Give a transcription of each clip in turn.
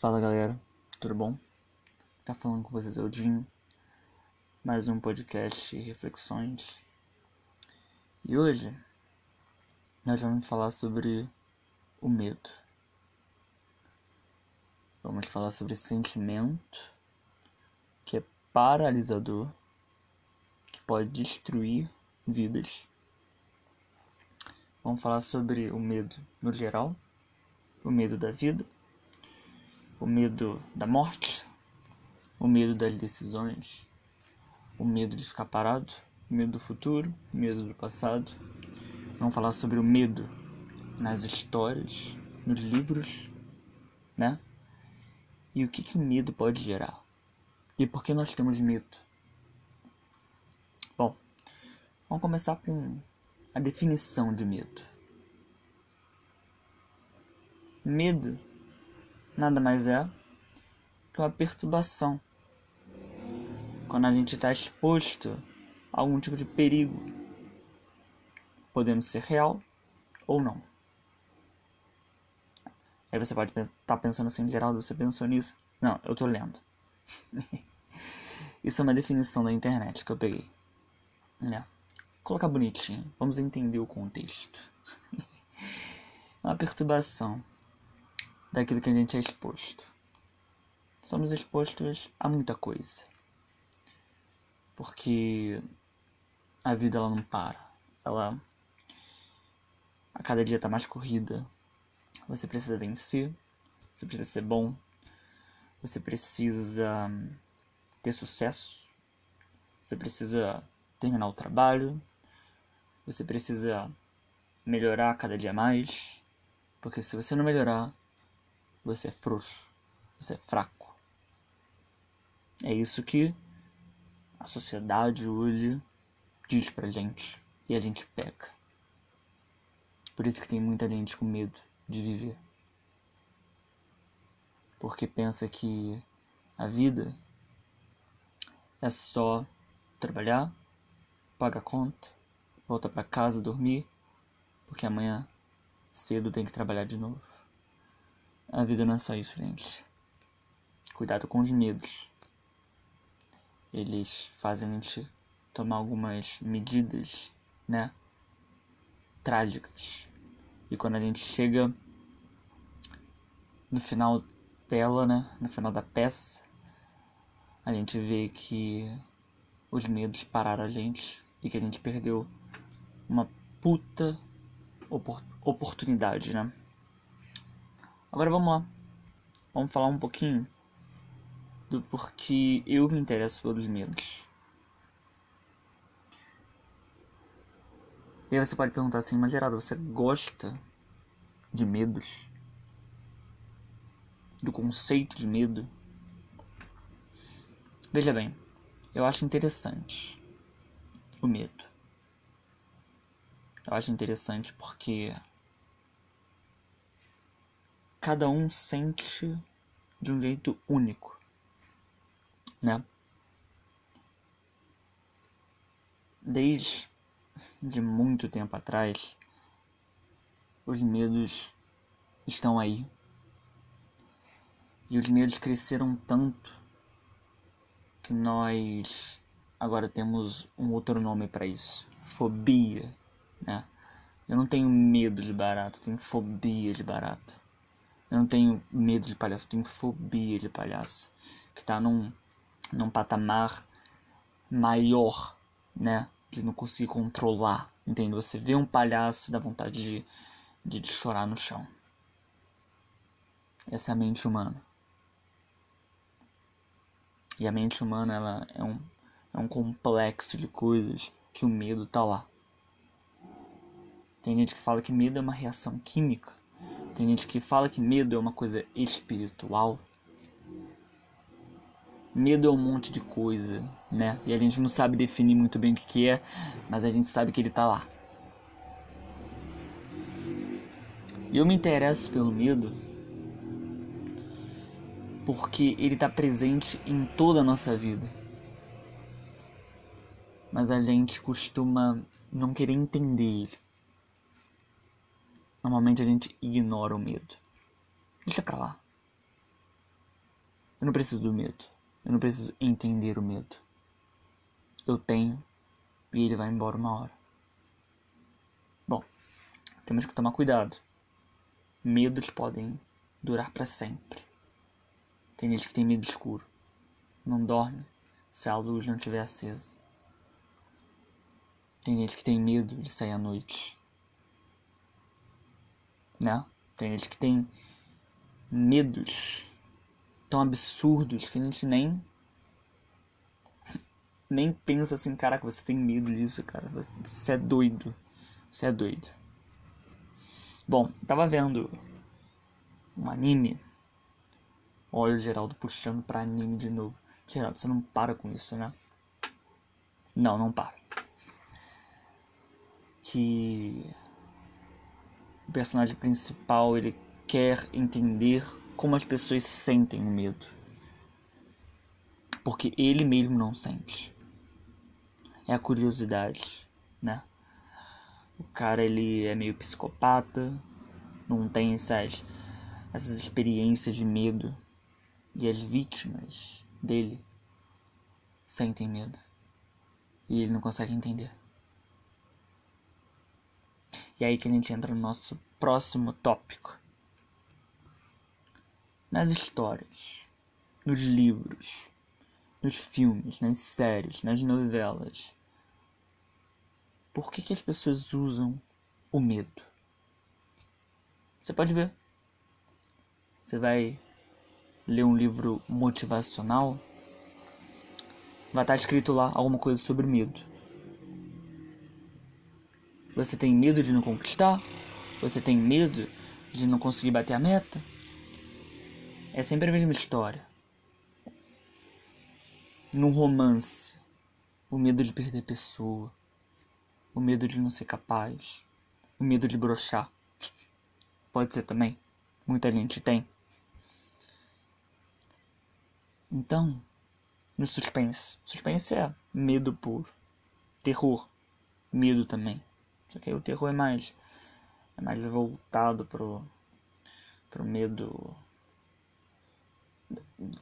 Fala galera, tudo bom? Tá falando com vocês é o Dinho, mais um podcast Reflexões. E hoje nós vamos falar sobre o medo. Vamos falar sobre sentimento que é paralisador, que pode destruir vidas. Vamos falar sobre o medo no geral, o medo da vida o medo da morte, o medo das decisões, o medo de ficar parado, o medo do futuro, o medo do passado. Vamos falar sobre o medo nas histórias, nos livros, né? E o que, que o medo pode gerar? E por que nós temos medo? Bom, vamos começar com a definição de medo. Medo nada mais é que uma perturbação. Quando a gente está exposto a algum tipo de perigo, podendo ser real ou não. Aí você pode estar tá pensando assim, Geraldo, você pensou nisso? Não, eu tô lendo. Isso é uma definição da internet que eu peguei. É. Colocar bonitinho, vamos entender o contexto. uma perturbação daquilo que a gente é exposto. Somos expostos a muita coisa. Porque a vida ela não para. Ela a cada dia está mais corrida. Você precisa vencer, você precisa ser bom, você precisa ter sucesso, você precisa terminar o trabalho, você precisa melhorar cada dia mais, porque se você não melhorar, você é frouxo, você é fraco. É isso que a sociedade hoje diz pra gente e a gente peca. Por isso que tem muita gente com medo de viver. Porque pensa que a vida é só trabalhar, pagar conta, voltar para casa dormir, porque amanhã cedo tem que trabalhar de novo. A vida não é só isso, gente. Cuidado com os medos. Eles fazem a gente tomar algumas medidas, né? Trágicas. E quando a gente chega no final dela, né? No final da peça, a gente vê que os medos pararam a gente e que a gente perdeu uma puta oportunidade, né? Agora vamos lá. Vamos falar um pouquinho do porquê eu me interesso pelos medos. E aí você pode perguntar assim, mas Gerardo, você gosta de medos? Do conceito de medo? Veja bem, eu acho interessante o medo. Eu acho interessante porque cada um sente de um jeito único, né? Desde de muito tempo atrás, os medos estão aí. E os medos cresceram tanto que nós agora temos um outro nome para isso, fobia, né? Eu não tenho medo de barato, tenho fobia de barato. Eu não tenho medo de palhaço, eu tenho fobia de palhaço. Que tá num, num patamar maior, né? De não conseguir controlar. Entende? Você vê um palhaço dá vontade de, de chorar no chão. Essa é a mente humana. E a mente humana ela é um, é um complexo de coisas que o medo tá lá. Tem gente que fala que medo é uma reação química. Tem gente que fala que medo é uma coisa espiritual. Medo é um monte de coisa, né? E a gente não sabe definir muito bem o que, que é, mas a gente sabe que ele tá lá. E eu me interesso pelo medo porque ele está presente em toda a nossa vida. Mas a gente costuma não querer entender ele. Normalmente a gente ignora o medo. Deixa pra lá. Eu não preciso do medo. Eu não preciso entender o medo. Eu tenho e ele vai embora uma hora. Bom, temos que tomar cuidado. Medos podem durar para sempre. Tem gente que tem medo escuro. Não dorme se a luz não estiver acesa. Tem gente que tem medo de sair à noite. Né? Tem gente que tem medos tão absurdos que a gente nem nem pensa assim, caraca, você tem medo disso, cara. Você é doido. Você é doido. Bom, tava vendo um anime. Olha o Geraldo puxando pra anime de novo. Geraldo, você não para com isso, né? Não, não para. Que o personagem principal ele quer entender como as pessoas sentem o medo. Porque ele mesmo não sente. É a curiosidade, né? O cara ele é meio psicopata, não tem essas, essas experiências de medo. E as vítimas dele sentem medo. E ele não consegue entender. E aí que a gente entra no nosso próximo tópico. Nas histórias, nos livros, nos filmes, nas séries, nas novelas. Por que, que as pessoas usam o medo? Você pode ver. Você vai ler um livro motivacional, vai estar escrito lá alguma coisa sobre medo. Você tem medo de não conquistar? Você tem medo de não conseguir bater a meta? É sempre a mesma história. No romance, o medo de perder pessoa, o medo de não ser capaz, o medo de brochar. Pode ser também. Muita gente tem. Então, no suspense. Suspense é medo puro. Terror. Medo também. Só que aí o terror é mais. É mais voltado pro. pro medo.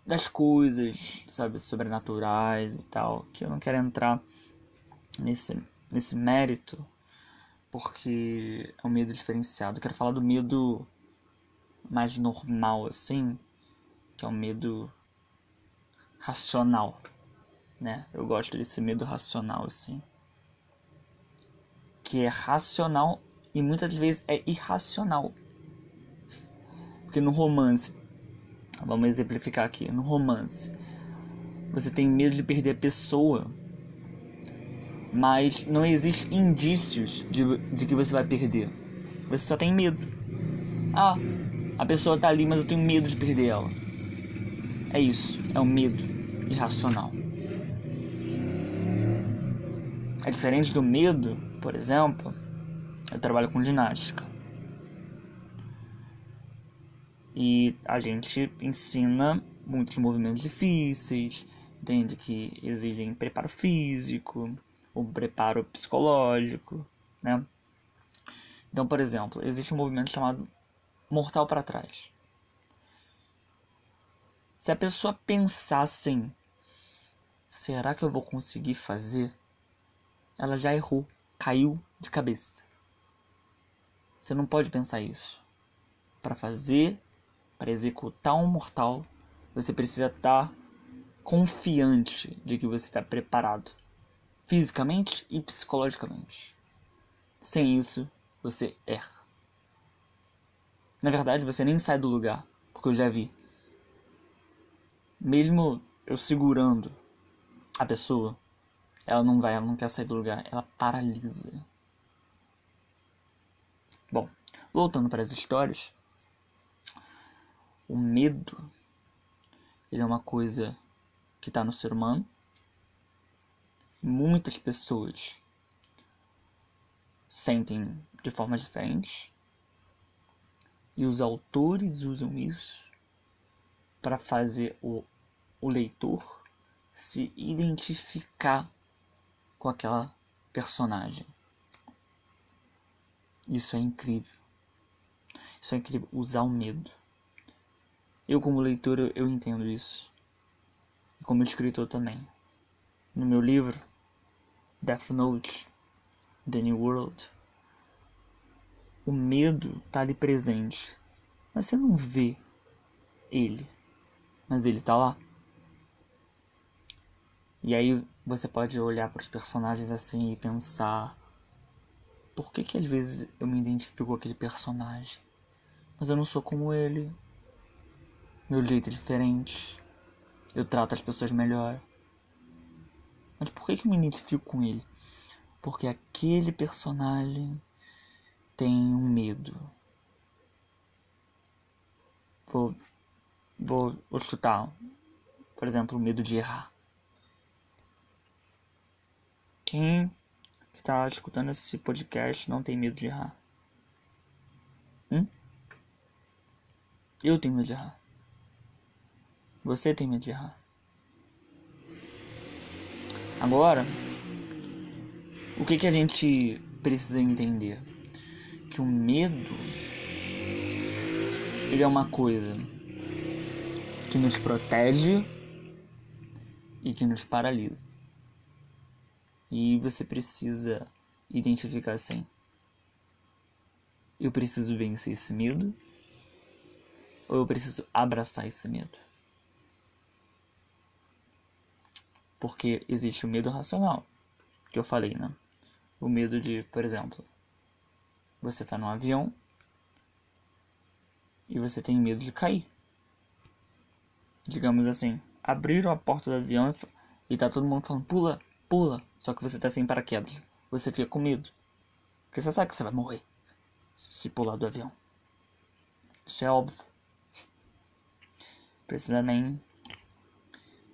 das coisas, sabe, sobrenaturais e tal. Que eu não quero entrar nesse, nesse mérito. Porque é um medo diferenciado. Eu quero falar do medo mais normal, assim. Que é o medo racional, né? Eu gosto desse medo racional assim, que é racional e muitas vezes é irracional. Porque no romance, vamos exemplificar aqui, no romance, você tem medo de perder a pessoa, mas não existe indícios de, de que você vai perder. Você só tem medo. Ah, a pessoa tá ali, mas eu tenho medo de perder ela. É isso, é o medo irracional. É diferente do medo, por exemplo, eu trabalho com ginástica. E a gente ensina muitos movimentos difíceis, entende que exigem preparo físico, ou preparo psicológico, né? Então, por exemplo, existe um movimento chamado mortal para trás. Se a pessoa pensar assim, será que eu vou conseguir fazer? Ela já errou, caiu de cabeça. Você não pode pensar isso. Para fazer, para executar um mortal, você precisa estar confiante de que você está preparado, fisicamente e psicologicamente. Sem isso, você erra. Na verdade, você nem sai do lugar, porque eu já vi mesmo eu segurando a pessoa, ela não vai, ela não quer sair do lugar, ela paralisa. Bom, voltando para as histórias, o medo ele é uma coisa que está no ser humano. Muitas pessoas sentem de formas diferentes e os autores usam isso para fazer o, o leitor se identificar com aquela personagem. Isso é incrível. Isso é incrível, usar o medo. Eu como leitor eu, entendo isso. e como escritor também. No meu livro, Death Note, The New World, o medo tá ali presente, mas você não vê ele, mas ele tá lá. E aí você pode olhar para os personagens assim e pensar: por que que às vezes eu me identifico com aquele personagem, mas eu não sou como ele? Meu jeito é diferente, eu trato as pessoas melhor. Mas por que que eu me identifico com ele? Porque aquele personagem tem um medo. Vou, vou, vou chutar, por exemplo, o medo de errar. Quem que tá escutando esse podcast não tem medo de errar? Hum? Eu tenho medo de errar. Você tem medo de errar. Agora, o que, que a gente precisa entender? Que o medo ele é uma coisa que nos protege e que nos paralisa. E você precisa identificar assim: eu preciso vencer esse medo ou eu preciso abraçar esse medo? Porque existe o medo racional, que eu falei, né? O medo de, por exemplo, você tá num avião e você tem medo de cair. Digamos assim, abriram a porta do avião e tá todo mundo falando: pula, pula. Só que você tá sem paraquedas. Você fica com medo. Porque você sabe que você vai morrer se pular do avião. Isso é óbvio. Precisa nem.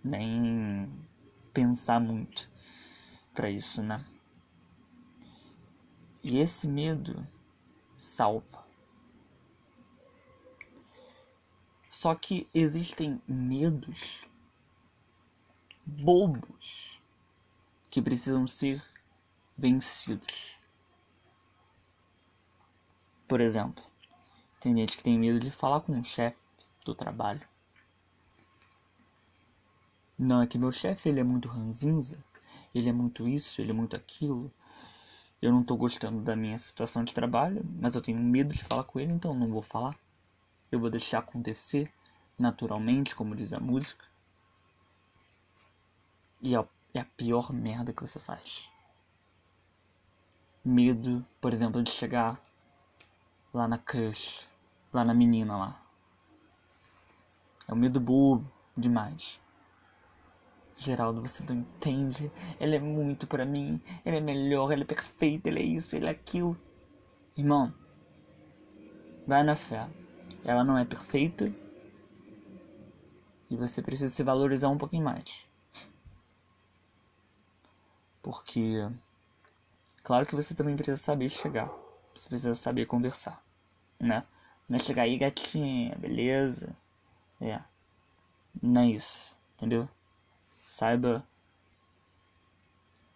nem pensar muito para isso, né? E esse medo salva. Só que existem medos bobos que precisam ser vencidos. Por exemplo, tem gente que tem medo de falar com o chefe do trabalho. Não é que meu chefe ele é muito ranzinza, ele é muito isso, ele é muito aquilo. Eu não tô gostando da minha situação de trabalho, mas eu tenho medo de falar com ele, então não vou falar. Eu vou deixar acontecer naturalmente, como diz a música. E é é a pior merda que você faz. Medo, por exemplo, de chegar lá na crush, lá na menina lá. É um medo bobo demais. Geraldo, você não entende. Ela é muito para mim. Ela é melhor, ela é perfeita, ela é isso, ela é aquilo. Irmão, vai na fé. Ela não é perfeita. E você precisa se valorizar um pouquinho mais. Porque, claro que você também precisa saber chegar. Você precisa saber conversar, né? Não é chegar aí, gatinha, beleza? É. Não é isso, entendeu? Saiba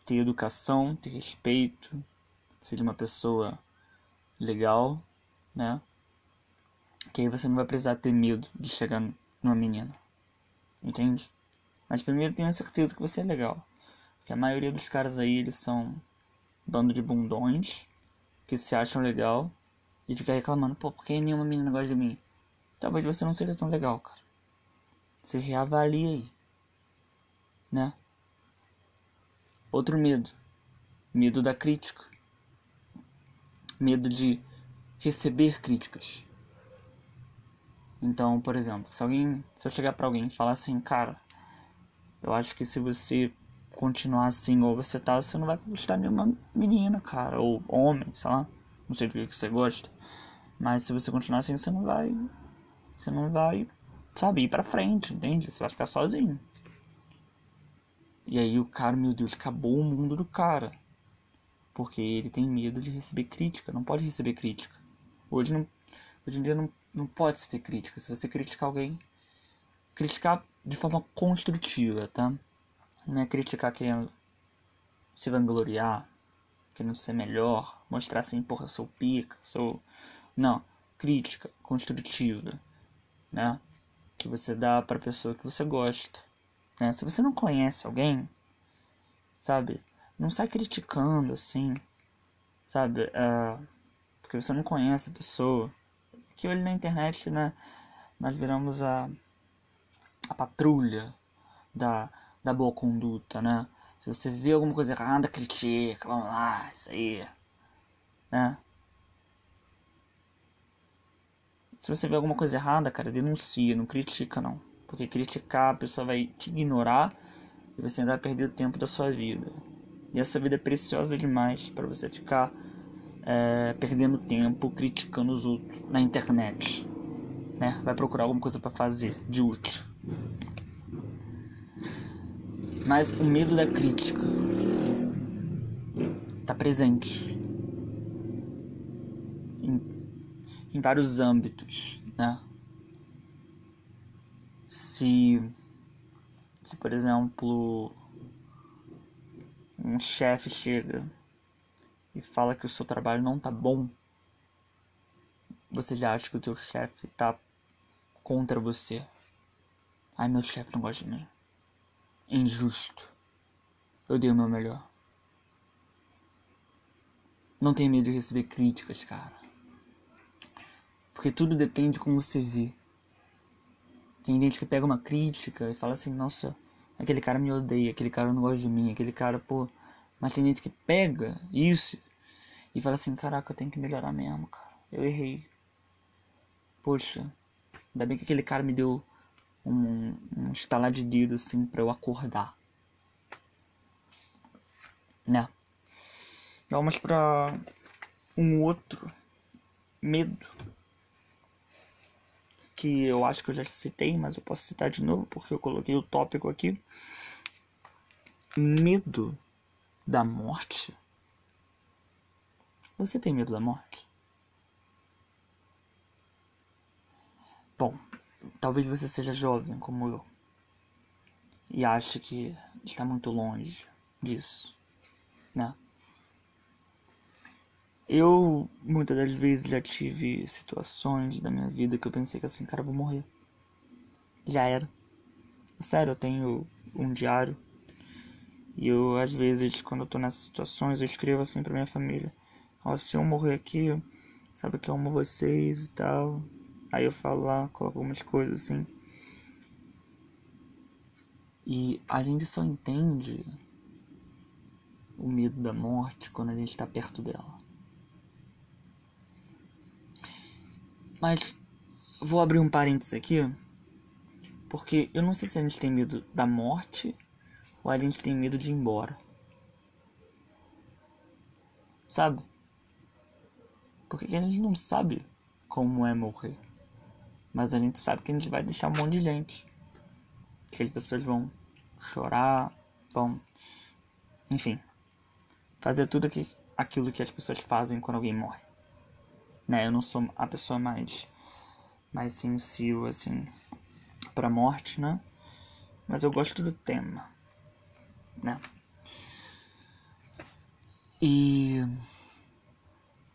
ter educação, ter respeito, seja uma pessoa legal, né? Que aí você não vai precisar ter medo de chegar numa menina. Entende? Mas primeiro tenha certeza que você é legal. Que a maioria dos caras aí, eles são bando de bundões que se acham legal e fica reclamando, pô, por que nenhuma menina gosta de mim? Talvez você não seja tão legal, cara. Você reavalia aí, né? Outro medo. Medo da crítica. Medo de receber críticas. Então, por exemplo, se alguém, se eu chegar para alguém e falar assim, cara, eu acho que se você continuar assim, ou você tá, você não vai de nenhuma menina, cara, ou homem, sei lá, não sei do que você gosta. Mas se você continuar assim, você não vai. Você não vai, sabe, ir pra frente, entende? Você vai ficar sozinho. E aí o cara, meu Deus, acabou o mundo do cara. Porque ele tem medo de receber crítica, não pode receber crítica. Hoje, não, hoje em dia não, não pode se ter crítica. Se você criticar alguém, criticar de forma construtiva, tá? Não é criticar querendo se vangloriar, querendo ser melhor, mostrar assim, porra, eu sou pica, sou. Não, crítica construtiva, né? Que você dá pra pessoa que você gosta, Né? Se você não conhece alguém, sabe? Não sai criticando assim, sabe? Uh, porque você não conhece a pessoa. Que hoje na internet, né? Nós viramos a, a patrulha da, da boa conduta, né? Se você vê alguma coisa errada, critica, vamos lá, isso aí, né? Se você vê alguma coisa errada, cara, denuncia, não critica não. Porque criticar, a pessoa vai te ignorar e você ainda vai perder o tempo da sua vida. E a sua vida é preciosa demais para você ficar é, perdendo tempo criticando os outros na internet. Né? Vai procurar alguma coisa para fazer de útil. Mas o medo da crítica está presente em, em vários âmbitos, né? Se, se por exemplo, um chefe chega e fala que o seu trabalho não tá bom, você já acha que o seu chefe tá contra você. Ai, meu chefe não gosta de mim injusto. Eu dei o meu melhor. Não tenha medo de receber críticas, cara. Porque tudo depende de como você vê. Tem gente que pega uma crítica e fala assim, nossa, aquele cara me odeia, aquele cara não gosta de mim, aquele cara, pô. Mas tem gente que pega isso e fala assim, caraca, eu tenho que melhorar mesmo, cara. Eu errei. Poxa, ainda bem que aquele cara me deu um, um estalar de dedo assim para eu acordar. Né? Vamos para um outro medo que eu acho que eu já citei, mas eu posso citar de novo porque eu coloquei o tópico aqui. Medo da morte. Você tem medo da morte? Bom, Talvez você seja jovem como eu e ache que está muito longe disso, né? Eu muitas das vezes já tive situações da minha vida que eu pensei que assim, cara, vou morrer. Já era. Sério, eu tenho um diário e eu às vezes quando eu tô nessas situações eu escrevo assim pra minha família: Ó, se eu morrer aqui, sabe que eu amo vocês e tal. Aí eu falo lá, coloco algumas coisas assim. E a gente só entende o medo da morte quando a gente está perto dela. Mas vou abrir um parênteses aqui, porque eu não sei se a gente tem medo da morte ou a gente tem medo de ir embora. Sabe? Porque a gente não sabe como é morrer. Mas a gente sabe que a gente vai deixar um monte de gente. Que as pessoas vão chorar, vão. Enfim. Fazer tudo que, aquilo que as pessoas fazem quando alguém morre. Né? Eu não sou a pessoa mais. mais sensível, assim. pra morte, né? Mas eu gosto do tema. Né? E.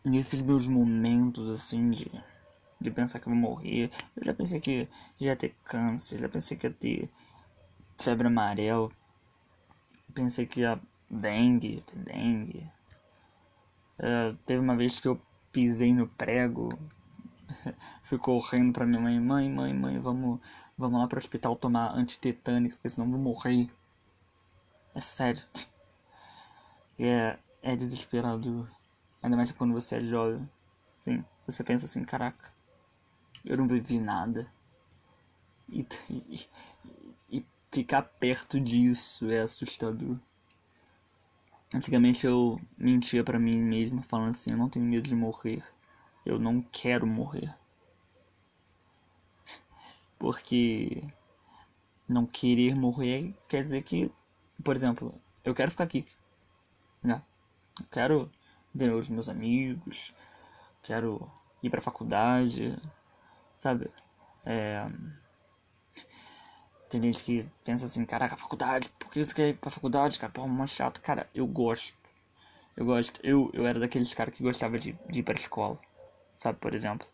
Nesses meus momentos, assim, de de pensar que eu vou morrer. Eu já pensei que ia ter câncer, já pensei que ia ter febre amarela. Pensei que ia dengue, ter dengue. Uh, teve uma vez que eu pisei no prego, fui correndo pra minha mãe, mãe, mãe, mãe, vamos, vamos lá pro hospital tomar antitetânico, porque senão eu vou morrer. É sério. É, é desesperador. Ainda mais quando você é jovem. Sim, você pensa assim, caraca, eu não vivi nada. E, e, e ficar perto disso é assustador. Antigamente eu mentia para mim mesmo, falando assim: eu não tenho medo de morrer, eu não quero morrer. Porque não querer morrer quer dizer que, por exemplo, eu quero ficar aqui, né? Eu quero ver os meus amigos, quero ir pra faculdade, sabe? É... Tem gente que pensa assim, caraca, faculdade, por que você quer ir pra faculdade, cara? Porra, mó chato. Cara, eu gosto. Eu gosto. Eu, eu era daqueles caras que gostava de, de ir pra escola, sabe? Por exemplo,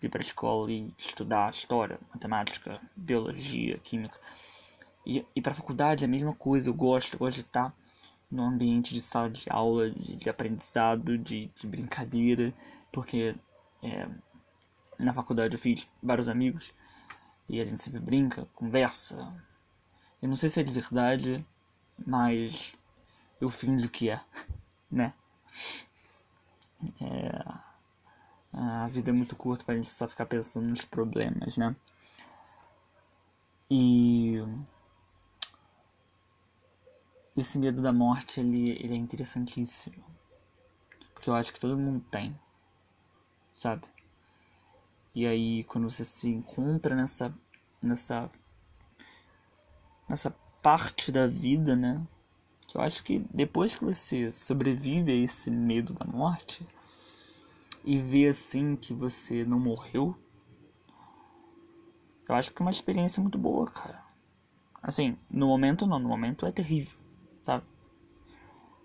de ir pra escola e estudar história, matemática, biologia, química. E, e pra faculdade é a mesma coisa, eu gosto, eu gosto de estar no ambiente de sala de aula, de, de aprendizado, de, de, brincadeira, porque é, na faculdade eu fiz vários amigos e a gente sempre brinca, conversa. Eu não sei se é de verdade, mas eu finjo que é, né? É, a vida é muito curta pra gente só ficar pensando nos problemas, né? E esse medo da morte ele, ele é interessantíssimo. Porque eu acho que todo mundo tem. Sabe? E aí quando você se encontra nessa nessa nessa parte da vida, né? Eu acho que depois que você sobrevive a esse medo da morte e vê assim que você não morreu, eu acho que é uma experiência muito boa, cara. Assim, no momento não, no momento é terrível sabe?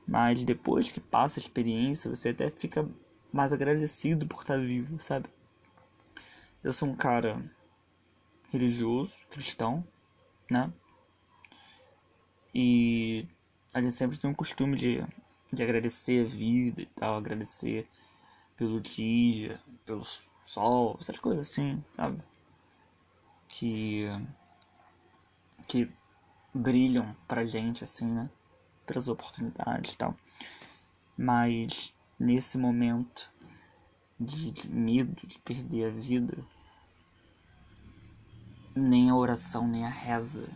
Mas depois que passa a experiência, você até fica mais agradecido por estar vivo, sabe? Eu sou um cara religioso, cristão, né? E a gente sempre tem um costume de, de agradecer a vida e tal, agradecer pelo dia, pelo sol, essas coisas assim, sabe? Que que brilham pra gente assim, né? outras oportunidades e tal. Mas nesse momento de, de medo de perder a vida, nem a oração, nem a reza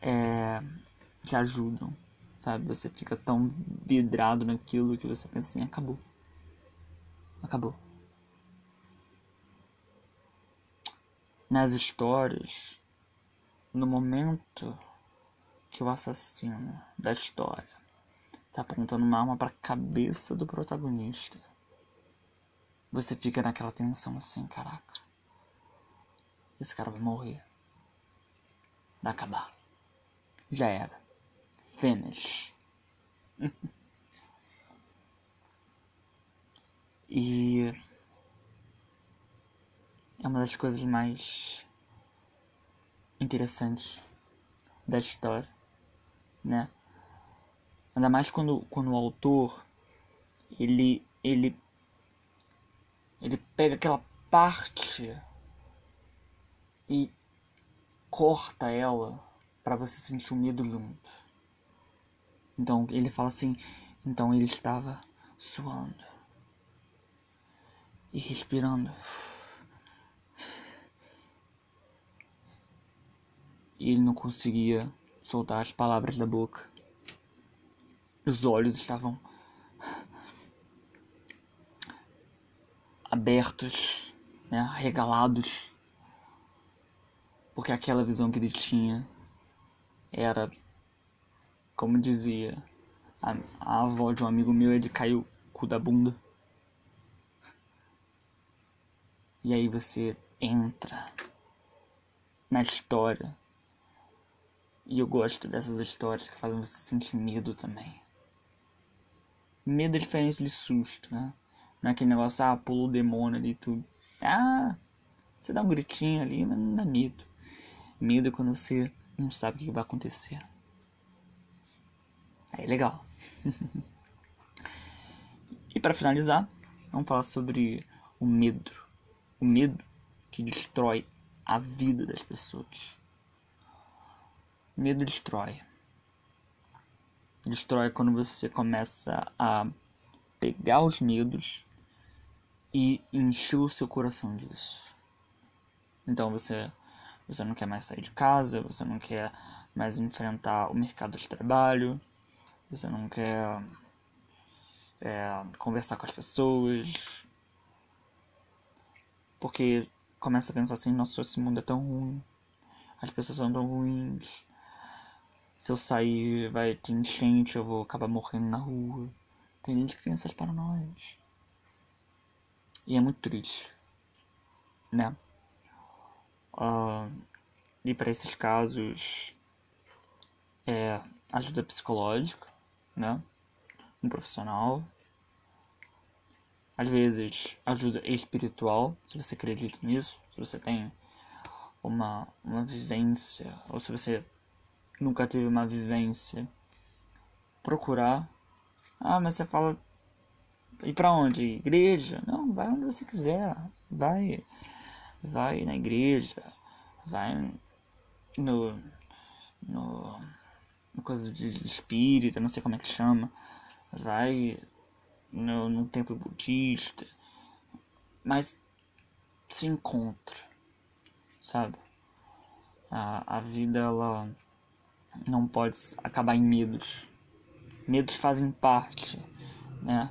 é, te ajudam, sabe? Você fica tão vidrado naquilo que você pensa assim: acabou. Acabou. Nas histórias, no momento que o assassino da história está apontando uma arma para a cabeça do protagonista. Você fica naquela tensão assim, caraca. Esse cara vai morrer. Vai acabar. Já era. Finish. e é uma das coisas mais interessantes da história né? Ainda mais quando, quando o autor ele ele ele pega aquela parte e corta ela para você sentir o medo junto. Então ele fala assim, então ele estava suando e respirando. E ele não conseguia soltar as palavras da boca. Os olhos estavam abertos, né, regalados, porque aquela visão que ele tinha era, como dizia a, a avó de um amigo meu, é de cair o cu da bunda. E aí você entra na história e eu gosto dessas histórias que fazem você sentir medo também. Medo é diferente de susto, né? Não é aquele negócio, ah, pula o demônio ali, tu. Ah, você dá um gritinho ali, mas não dá medo. Medo é quando você não sabe o que vai acontecer. Aí, legal. e para finalizar, vamos falar sobre o medo. O medo que destrói a vida das pessoas. Medo destrói. Destrói quando você começa a pegar os medos e encher o seu coração disso. Então você você não quer mais sair de casa, você não quer mais enfrentar o mercado de trabalho, você não quer é, conversar com as pessoas, porque começa a pensar assim, nossa, esse mundo é tão ruim, as pessoas são tão ruins, se eu sair vai ter enchente, eu vou acabar morrendo na rua. Tem gente que tem essas paranoias. E é muito triste, né? Uh, e para esses casos, é ajuda psicológica, né? Um profissional. Às vezes, ajuda espiritual, se você acredita nisso, se você tem uma, uma vivência, ou se você nunca teve uma vivência, procurar. Ah, mas você fala. E para onde? Igreja? Não, vai onde você quiser. Vai. Vai na igreja. Vai no. No. no coisa de espírita, não sei como é que chama. Vai no, no templo budista. Mas se encontra. Sabe? A, a vida ela não pode acabar em medos. Medos fazem parte, né?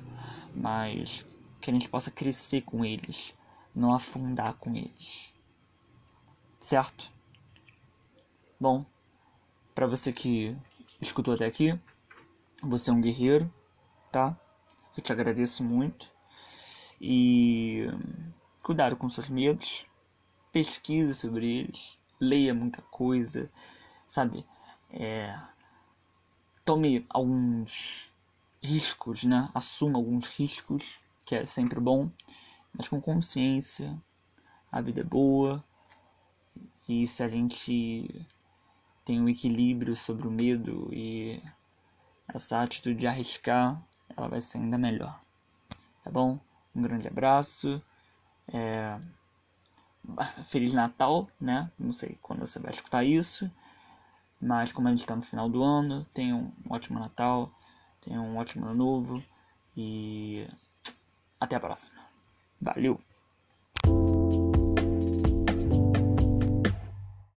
Mas que a gente possa crescer com eles, não afundar com eles. Certo? Bom, para você que escutou até aqui, você é um guerreiro, tá? Eu te agradeço muito. E cuidado com seus medos, pesquise sobre eles, leia muita coisa, sabe? É, tome alguns riscos, né? Assuma alguns riscos, que é sempre bom, mas com consciência. A vida é boa. E se a gente tem um equilíbrio sobre o medo e essa atitude de arriscar, ela vai ser ainda melhor. Tá bom? Um grande abraço. É... Feliz Natal, né? Não sei quando você vai escutar isso. Mas como a gente está no final do ano, tenha um ótimo Natal, tenha um ótimo ano novo e até a próxima. Valeu!